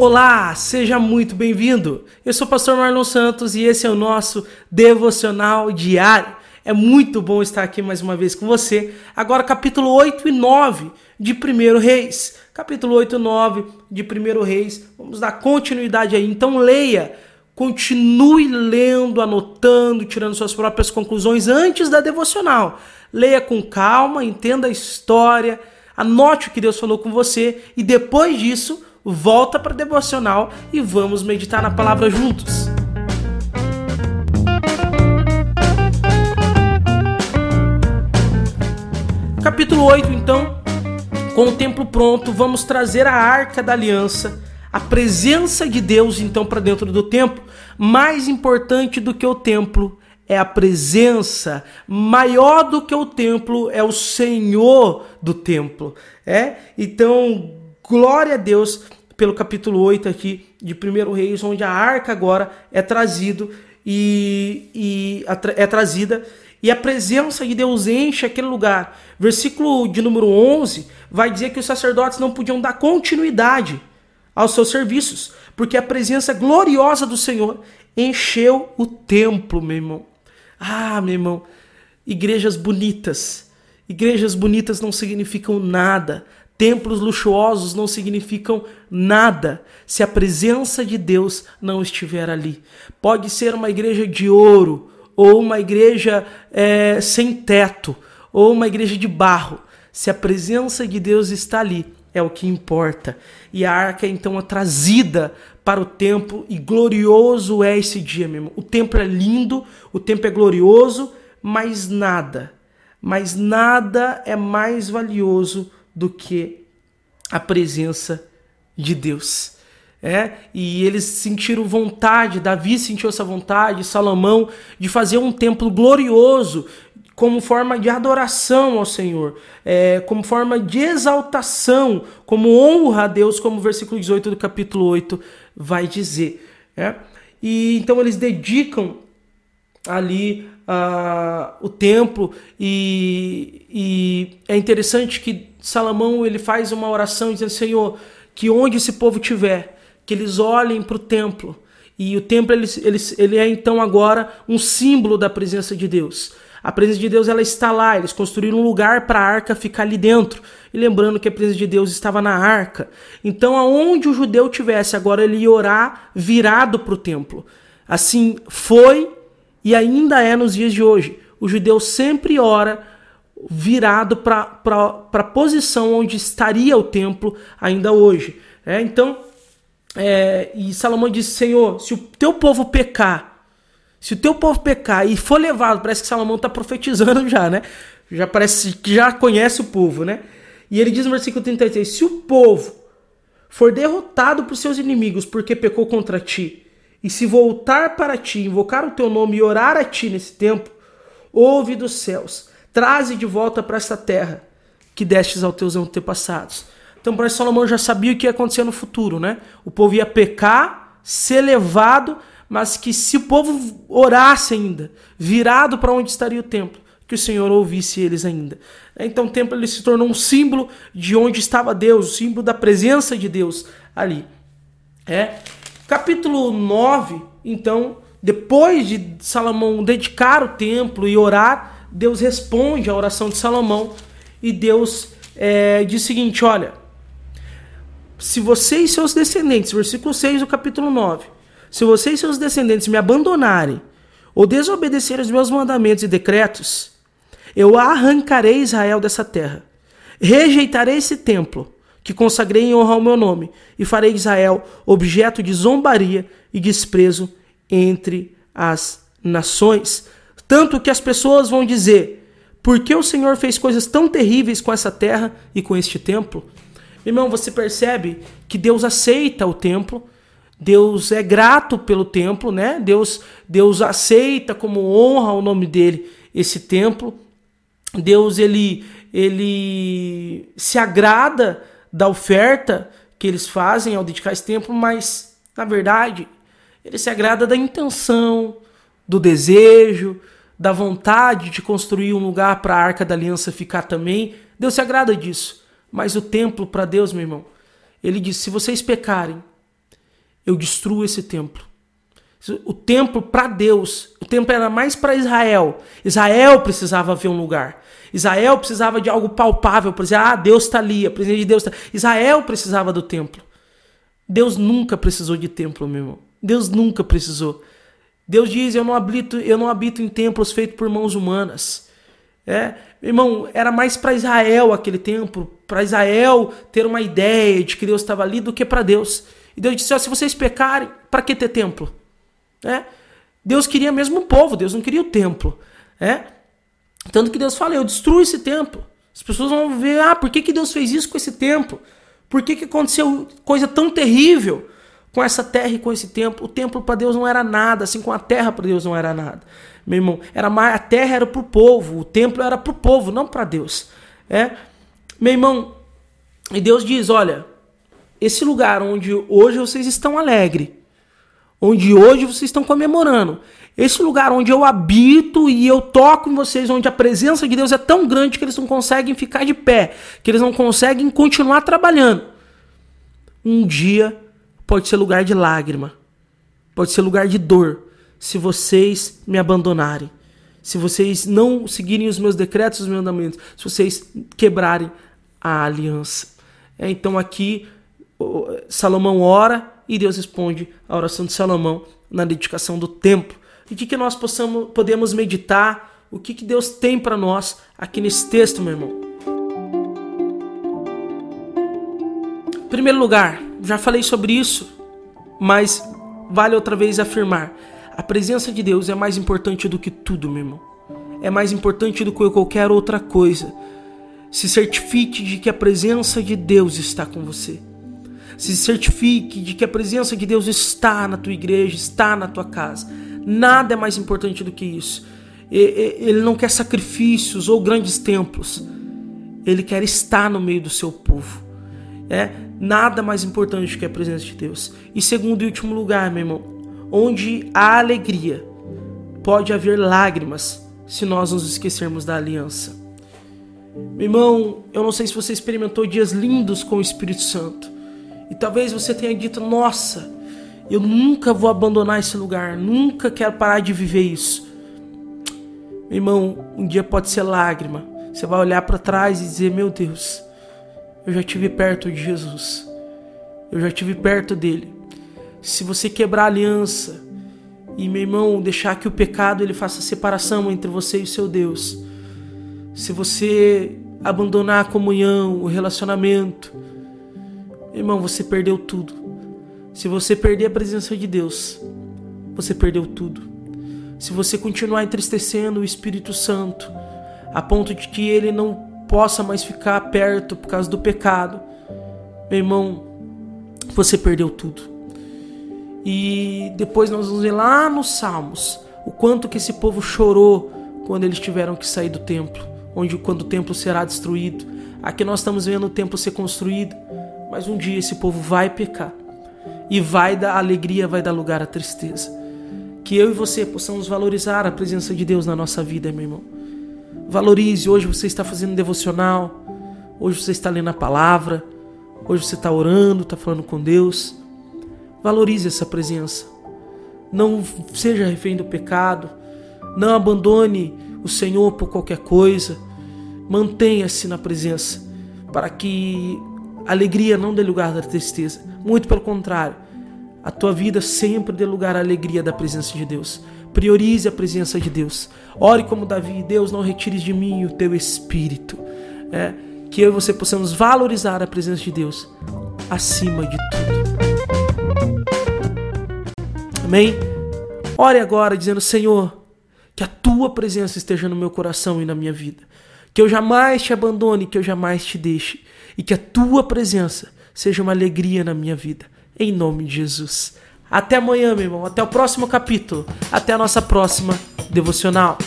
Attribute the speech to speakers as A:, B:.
A: Olá, seja muito bem-vindo. Eu sou o pastor Marlon Santos e esse é o nosso devocional diário. É muito bom estar aqui mais uma vez com você. Agora, capítulo 8 e 9 de 1 Reis. Capítulo 8 e 9 de 1 Reis. Vamos dar continuidade aí. Então, leia, continue lendo, anotando, tirando suas próprias conclusões antes da devocional. Leia com calma, entenda a história, anote o que Deus falou com você e depois disso volta para devocional e vamos meditar na palavra juntos. Capítulo 8, então, com o templo pronto, vamos trazer a arca da aliança, a presença de Deus então para dentro do templo. Mais importante do que o templo é a presença, maior do que o templo é o Senhor do templo. É? Então, Glória a Deus pelo capítulo 8 aqui de 1 Reis, onde a arca agora é trazido e, e é trazida e a presença de Deus enche aquele lugar. Versículo de número 11 vai dizer que os sacerdotes não podiam dar continuidade aos seus serviços, porque a presença gloriosa do Senhor encheu o templo, meu irmão. Ah, meu irmão, igrejas bonitas. Igrejas bonitas não significam nada. Templos luxuosos não significam nada se a presença de Deus não estiver ali. Pode ser uma igreja de ouro, ou uma igreja é, sem teto, ou uma igreja de barro. Se a presença de Deus está ali, é o que importa. E a arca então é trazida para o templo, e glorioso é esse dia mesmo. O templo é lindo, o templo é glorioso, mas nada, mas nada é mais valioso do que a presença de Deus. É, e eles sentiram vontade, Davi sentiu essa vontade, Salomão, de fazer um templo glorioso, como forma de adoração ao Senhor, é, como forma de exaltação, como honra a Deus, como o versículo 18 do capítulo 8 vai dizer. É? E então eles dedicam ali uh, o templo. E, e, é interessante que Salomão ele faz uma oração dizendo Senhor que onde esse povo tiver que eles olhem para o templo. E o templo ele, ele, ele é então agora um símbolo da presença de Deus. A presença de Deus ela está lá. Eles construíram um lugar para a arca ficar ali dentro. E lembrando que a presença de Deus estava na arca. Então aonde o judeu tivesse agora ele ia orar virado para o templo. Assim foi e ainda é nos dias de hoje. O judeu sempre ora virado para a posição onde estaria o templo ainda hoje. É, então, é, e Salomão disse: Senhor, se o teu povo pecar, se o teu povo pecar e for levado, parece que Salomão está profetizando já, né? Já parece que já conhece o povo, né? E ele diz no versículo 36: Se o povo for derrotado por seus inimigos porque pecou contra ti, e se voltar para ti, invocar o teu nome e orar a ti nesse tempo, ouve dos céus, traze de volta para esta terra que destes aos teus antepassados. Então, para Salomão já sabia o que ia acontecer no futuro, né? O povo ia pecar, ser levado, mas que se o povo orasse ainda, virado para onde estaria o templo, que o Senhor ouvisse eles ainda. Então, o templo ele se tornou um símbolo de onde estava Deus, o símbolo da presença de Deus ali. É, Capítulo 9, então, depois de Salomão dedicar o templo e orar, Deus responde à oração de Salomão e Deus é, diz o seguinte: olha, se você e seus descendentes, versículo 6 do capítulo 9, se você e seus descendentes me abandonarem ou desobedecerem os meus mandamentos e decretos, eu arrancarei Israel dessa terra, rejeitarei esse templo que consagrei em honra ao meu nome, e farei Israel objeto de zombaria e desprezo entre as nações. Tanto que as pessoas vão dizer: por que o Senhor fez coisas tão terríveis com essa terra e com este templo? Irmão, você percebe que Deus aceita o templo, Deus é grato pelo templo, né? Deus, Deus aceita como honra o nome dele esse templo. Deus ele ele se agrada da oferta que eles fazem ao dedicar esse tempo, mas na verdade ele se agrada da intenção, do desejo, da vontade de construir um lugar para a arca da aliança ficar também. Deus se agrada disso. Mas o templo para Deus, meu irmão, ele diz: se vocês pecarem, eu destruo esse templo. O templo para Deus, templo era mais para Israel. Israel precisava ver um lugar. Israel precisava de algo palpável para dizer, ah, Deus está ali, a presença de Deus está. Israel precisava do templo. Deus nunca precisou de templo, meu irmão. Deus nunca precisou. Deus diz: Eu não habito, eu não habito em templos feitos por mãos humanas. É, irmão, era mais para Israel aquele templo, para Israel ter uma ideia de que Deus estava ali do que para Deus. E Deus disse: ó, se vocês pecarem, para que ter templo? É? Deus queria mesmo o povo, Deus não queria o templo. É? Tanto que Deus fala: eu destruo esse templo. As pessoas vão ver: ah, por que, que Deus fez isso com esse templo? Por que, que aconteceu coisa tão terrível com essa terra e com esse templo? O templo para Deus não era nada, assim como a terra para Deus não era nada. Meu irmão, era mais, a terra era para o povo, o templo era para o povo, não para Deus. É? Meu irmão, e Deus diz: olha, esse lugar onde hoje vocês estão alegres, onde hoje vocês estão comemorando, esse lugar onde eu habito e eu toco em vocês, onde a presença de Deus é tão grande que eles não conseguem ficar de pé, que eles não conseguem continuar trabalhando. Um dia pode ser lugar de lágrima, pode ser lugar de dor, se vocês me abandonarem, se vocês não seguirem os meus decretos, os meus mandamentos, se vocês quebrarem a aliança. É, então aqui Salomão ora e Deus responde a oração de Salomão na dedicação do templo. E o que, nós possamos, podemos meditar, o que, que Deus tem para nós aqui nesse texto, meu irmão. Em primeiro lugar, já falei sobre isso, mas vale outra vez afirmar: a presença de Deus é mais importante do que tudo, meu irmão. É mais importante do que qualquer outra coisa. Se certifique de que a presença de Deus está com você. Se certifique de que a presença de Deus está na tua igreja, está na tua casa. Nada é mais importante do que isso. Ele não quer sacrifícios ou grandes templos. Ele quer estar no meio do seu povo. É nada mais importante do que a presença de Deus. E segundo e último lugar, meu irmão, onde há alegria, pode haver lágrimas se nós nos esquecermos da aliança. Meu irmão, eu não sei se você experimentou dias lindos com o Espírito Santo. E talvez você tenha dito: Nossa, eu nunca vou abandonar esse lugar, nunca quero parar de viver isso. Meu irmão, um dia pode ser lágrima. Você vai olhar para trás e dizer: Meu Deus, eu já estive perto de Jesus, eu já estive perto dele. Se você quebrar a aliança e, meu irmão, deixar que o pecado ele faça separação entre você e o seu Deus, se você abandonar a comunhão, o relacionamento, irmão, você perdeu tudo. Se você perder a presença de Deus, você perdeu tudo. Se você continuar entristecendo o Espírito Santo, a ponto de que ele não possa mais ficar perto por causa do pecado, meu irmão, você perdeu tudo. E depois nós vamos ver lá nos Salmos o quanto que esse povo chorou quando eles tiveram que sair do templo onde quando o templo será destruído. Aqui nós estamos vendo o templo ser construído, mas um dia esse povo vai pecar e vai dar alegria, vai dar lugar à tristeza. Que eu e você possamos valorizar a presença de Deus na nossa vida, meu irmão. Valorize, hoje você está fazendo devocional, hoje você está lendo a palavra, hoje você está orando, está falando com Deus. Valorize essa presença. Não seja refém do pecado. Não abandone o Senhor por qualquer coisa. Mantenha-se na presença, para que alegria não dê lugar à tristeza. Muito pelo contrário, a tua vida sempre dê lugar à alegria da presença de Deus. Priorize a presença de Deus. Ore como Davi, Deus, não retires de mim o teu espírito. É, que eu e você possamos valorizar a presença de Deus acima de tudo. Amém? Ore agora dizendo: Senhor, que a tua presença esteja no meu coração e na minha vida. Que eu jamais te abandone, que eu jamais te deixe. E que a tua presença seja uma alegria na minha vida. Em nome de Jesus. Até amanhã, meu irmão. Até o próximo capítulo. Até a nossa próxima devocional.